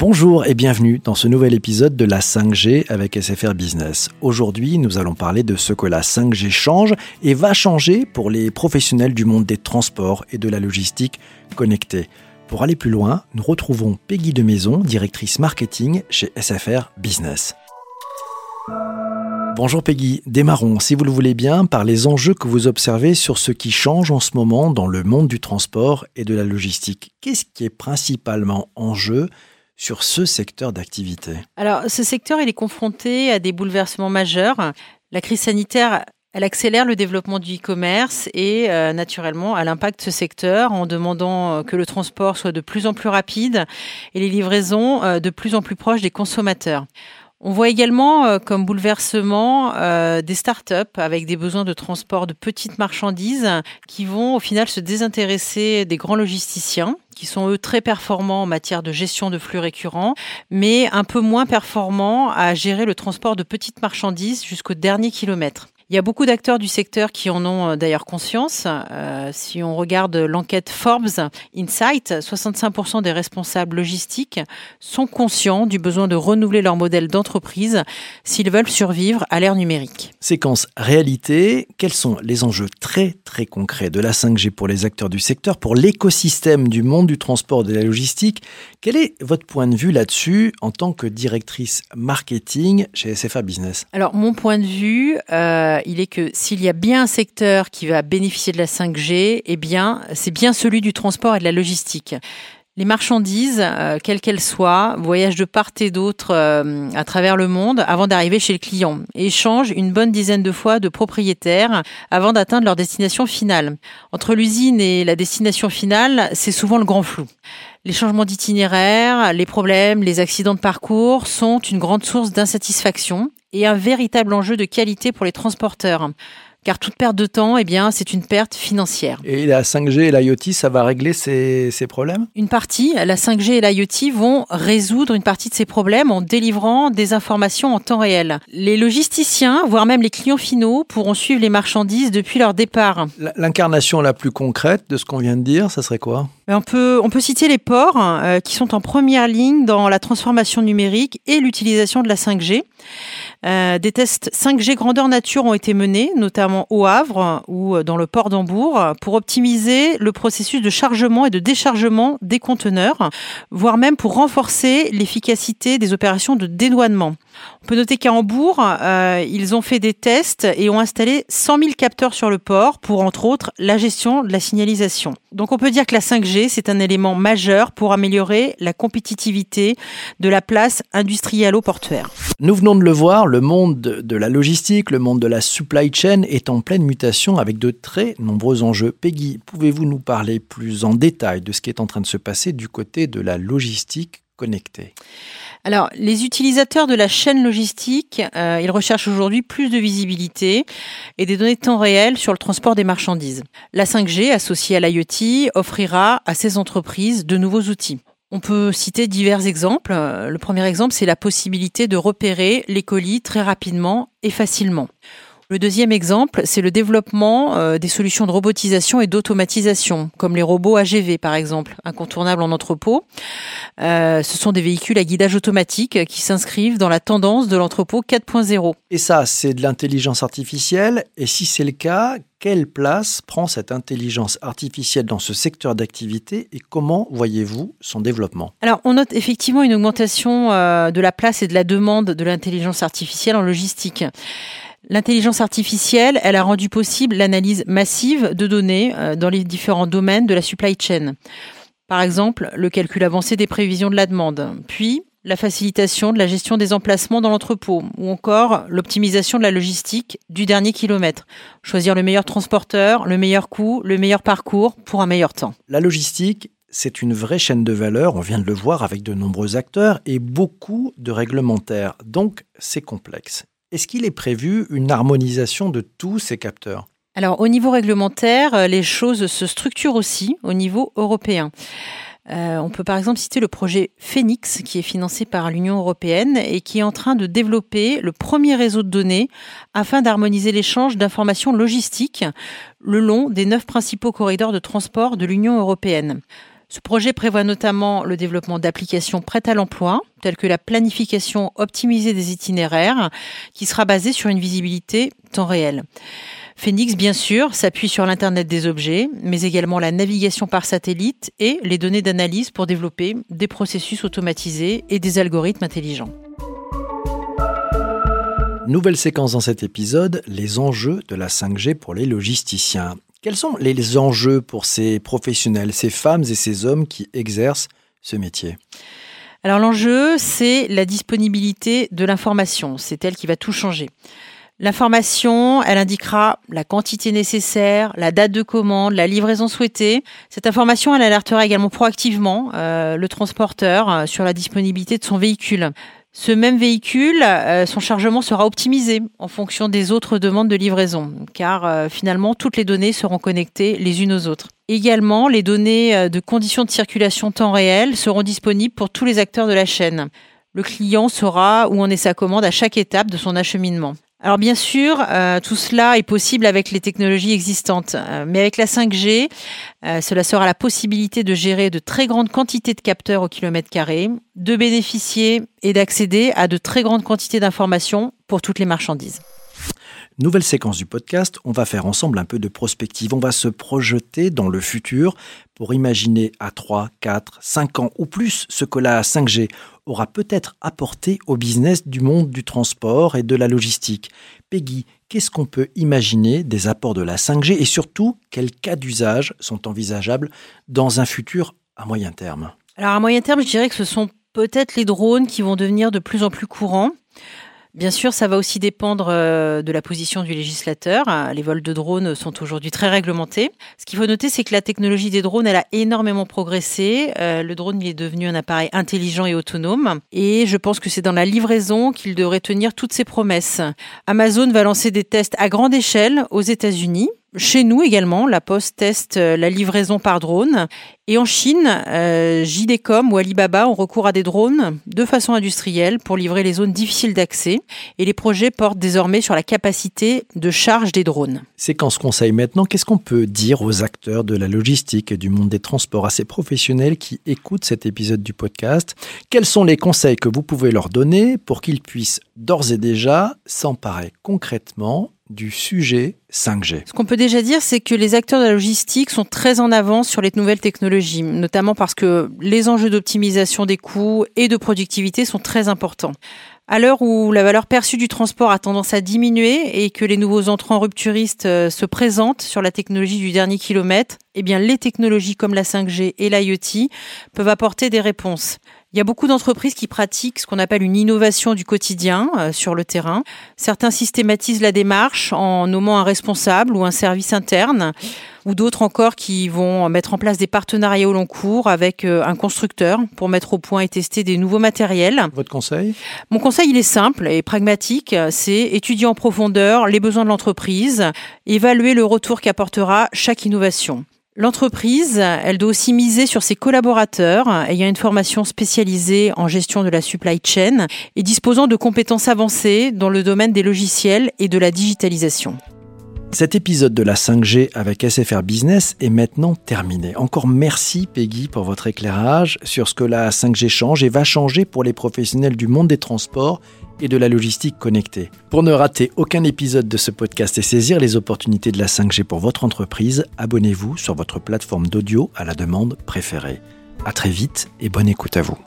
Bonjour et bienvenue dans ce nouvel épisode de la 5G avec SFR Business. Aujourd'hui, nous allons parler de ce que la 5G change et va changer pour les professionnels du monde des transports et de la logistique connectée. Pour aller plus loin, nous retrouvons Peggy de Maison, directrice marketing chez SFR Business. Bonjour Peggy, démarrons, si vous le voulez bien, par les enjeux que vous observez sur ce qui change en ce moment dans le monde du transport et de la logistique. Qu'est-ce qui est principalement en jeu sur ce secteur d'activité Alors, ce secteur, il est confronté à des bouleversements majeurs. La crise sanitaire elle accélère le développement du e-commerce et euh, naturellement à l'impact ce secteur en demandant euh, que le transport soit de plus en plus rapide et les livraisons euh, de plus en plus proches des consommateurs. On voit également euh, comme bouleversement euh, des startups avec des besoins de transport de petites marchandises qui vont au final se désintéresser des grands logisticiens qui sont eux très performants en matière de gestion de flux récurrents, mais un peu moins performants à gérer le transport de petites marchandises jusqu'au dernier kilomètre. Il y a beaucoup d'acteurs du secteur qui en ont euh, d'ailleurs conscience. Euh, si on regarde l'enquête Forbes Insight, 65% des responsables logistiques sont conscients du besoin de renouveler leur modèle d'entreprise s'ils veulent survivre à l'ère numérique. Séquence réalité, quels sont les enjeux très très concrets de la 5G pour les acteurs du secteur, pour l'écosystème du monde du transport et de la logistique? Quel est votre point de vue là-dessus en tant que directrice marketing chez SFA Business? Alors mon point de vue, euh, il est que s'il y a bien un secteur qui va bénéficier de la 5G, eh bien, c'est bien celui du transport et de la logistique. Les marchandises, euh, quelles qu'elles soient, voyagent de part et d'autre euh, à travers le monde avant d'arriver chez le client et changent une bonne dizaine de fois de propriétaires avant d'atteindre leur destination finale. Entre l'usine et la destination finale, c'est souvent le grand flou. Les changements d'itinéraire, les problèmes, les accidents de parcours sont une grande source d'insatisfaction et un véritable enjeu de qualité pour les transporteurs car toute perte de temps, eh bien, c'est une perte financière. Et la 5G et l'IoT, ça va régler ces, ces problèmes? Une partie, la 5G et l'IoT vont résoudre une partie de ces problèmes en délivrant des informations en temps réel. Les logisticiens, voire même les clients finaux, pourront suivre les marchandises depuis leur départ. L'incarnation la plus concrète de ce qu'on vient de dire, ça serait quoi? On peut, on peut citer les ports euh, qui sont en première ligne dans la transformation numérique et l'utilisation de la 5G. Euh, des tests 5G grandeur nature ont été menés, notamment au Havre ou dans le port d'Hambourg, pour optimiser le processus de chargement et de déchargement des conteneurs, voire même pour renforcer l'efficacité des opérations de dédouanement. On peut noter qu'à Hambourg, euh, ils ont fait des tests et ont installé 100 000 capteurs sur le port pour, entre autres, la gestion de la signalisation. Donc on peut dire que la 5G, c'est un élément majeur pour améliorer la compétitivité de la place industrialo-portuaire. Nous venons de le voir, le monde de la logistique, le monde de la supply chain est en pleine mutation avec de très nombreux enjeux. Peggy, pouvez-vous nous parler plus en détail de ce qui est en train de se passer du côté de la logistique connectée? Alors, les utilisateurs de la chaîne logistique, euh, ils recherchent aujourd'hui plus de visibilité et des données de temps réel sur le transport des marchandises. La 5G, associée à l'IoT, offrira à ces entreprises de nouveaux outils. On peut citer divers exemples. Le premier exemple, c'est la possibilité de repérer les colis très rapidement et facilement. Le deuxième exemple, c'est le développement euh, des solutions de robotisation et d'automatisation, comme les robots AGV par exemple, incontournables en entrepôt. Euh, ce sont des véhicules à guidage automatique qui s'inscrivent dans la tendance de l'entrepôt 4.0. Et ça, c'est de l'intelligence artificielle. Et si c'est le cas, quelle place prend cette intelligence artificielle dans ce secteur d'activité et comment voyez-vous son développement? Alors, on note effectivement une augmentation euh, de la place et de la demande de l'intelligence artificielle en logistique. L'intelligence artificielle, elle a rendu possible l'analyse massive de données euh, dans les différents domaines de la supply chain. Par exemple, le calcul avancé des prévisions de la demande, puis la facilitation de la gestion des emplacements dans l'entrepôt, ou encore l'optimisation de la logistique du dernier kilomètre. Choisir le meilleur transporteur, le meilleur coût, le meilleur parcours pour un meilleur temps. La logistique, c'est une vraie chaîne de valeur, on vient de le voir avec de nombreux acteurs et beaucoup de réglementaires, donc c'est complexe. Est-ce qu'il est prévu une harmonisation de tous ces capteurs? Alors au niveau réglementaire, euh, les choses se structurent aussi au niveau européen. Euh, on peut par exemple citer le projet Phoenix qui est financé par l'Union européenne et qui est en train de développer le premier réseau de données afin d'harmoniser l'échange d'informations logistiques le long des neuf principaux corridors de transport de l'Union européenne. Ce projet prévoit notamment le développement d'applications prêtes à l'emploi, telles que la planification optimisée des itinéraires, qui sera basée sur une visibilité temps réel. Phoenix, bien sûr, s'appuie sur l'Internet des objets, mais également la navigation par satellite et les données d'analyse pour développer des processus automatisés et des algorithmes intelligents. Nouvelle séquence dans cet épisode, les enjeux de la 5G pour les logisticiens. Quels sont les enjeux pour ces professionnels, ces femmes et ces hommes qui exercent ce métier? Alors l'enjeu, c'est la disponibilité de l'information. C'est elle qui va tout changer. L'information, elle indiquera la quantité nécessaire, la date de commande, la livraison souhaitée. Cette information, elle alertera également proactivement euh, le transporteur euh, sur la disponibilité de son véhicule. Ce même véhicule, euh, son chargement sera optimisé en fonction des autres demandes de livraison, car finalement, toutes les données seront connectées les unes aux autres. Également, les données de conditions de circulation temps réel seront disponibles pour tous les acteurs de la chaîne. Le client saura où en est sa commande à chaque étape de son acheminement. Alors bien sûr, euh, tout cela est possible avec les technologies existantes, euh, mais avec la 5G, euh, cela sera la possibilité de gérer de très grandes quantités de capteurs au kilomètre carré, de bénéficier et d'accéder à de très grandes quantités d'informations pour toutes les marchandises. Nouvelle séquence du podcast, on va faire ensemble un peu de prospective, on va se projeter dans le futur pour imaginer à 3, 4, 5 ans ou plus ce que la 5G aura peut-être apporté au business du monde du transport et de la logistique. Peggy, qu'est-ce qu'on peut imaginer des apports de la 5G et surtout quels cas d'usage sont envisageables dans un futur à moyen terme? Alors à moyen terme, je dirais que ce sont peut-être les drones qui vont devenir de plus en plus courants. Bien sûr, ça va aussi dépendre euh, de la position du législateur. Les vols de drones sont aujourd'hui très réglementés. Ce qu'il faut noter, c'est que la technologie des drones, elle a énormément progressé. Euh, le drone, est devenu un appareil intelligent et autonome. Et je pense que c'est dans la livraison qu'il devrait tenir toutes ses promesses. Amazon va lancer des tests à grande échelle aux États-Unis. Chez nous également, la Poste teste euh, la livraison par drone. Et en Chine, euh, JDcom ou Alibaba ont recours à des drones de façon industrielle pour livrer les zones difficiles d'accès. Et les projets portent désormais sur la capacité de charge des drones. Séquence conseil maintenant, qu'est-ce qu'on peut dire aux acteurs de la logistique et du monde des transports, à ces professionnels qui écoutent cet épisode du podcast? Quels sont les conseils que vous pouvez leur donner pour qu'ils puissent d'ores et déjà s'emparer concrètement du sujet 5G. Ce qu'on peut déjà dire, c'est que les acteurs de la logistique sont très en avance sur les nouvelles technologies, notamment parce que les enjeux d'optimisation des coûts et de productivité sont très importants. À l'heure où la valeur perçue du transport a tendance à diminuer et que les nouveaux entrants rupturistes euh, se présentent sur la technologie du dernier kilomètre, eh bien, les technologies comme la 5G et l'IoT peuvent apporter des réponses. Il y a beaucoup d'entreprises qui pratiquent ce qu'on appelle une innovation du quotidien euh, sur le terrain. Certains systématisent la démarche en nommant un responsable ou un service interne, ou d'autres encore qui vont mettre en place des partenariats au long cours avec euh, un constructeur pour mettre au point et tester des nouveaux matériels. Votre conseil? Mon conseil, il est simple et pragmatique. C'est étudier en profondeur les besoins de l'entreprise, évaluer le retour qu'apportera chaque innovation. L'entreprise, elle doit aussi miser sur ses collaborateurs ayant une formation spécialisée en gestion de la supply chain et disposant de compétences avancées dans le domaine des logiciels et de la digitalisation. Cet épisode de la 5G avec SFR Business est maintenant terminé. Encore merci Peggy pour votre éclairage sur ce que la 5G change et va changer pour les professionnels du monde des transports et de la logistique connectée. Pour ne rater aucun épisode de ce podcast et saisir les opportunités de la 5G pour votre entreprise, abonnez-vous sur votre plateforme d'audio à la demande préférée. À très vite et bonne écoute à vous.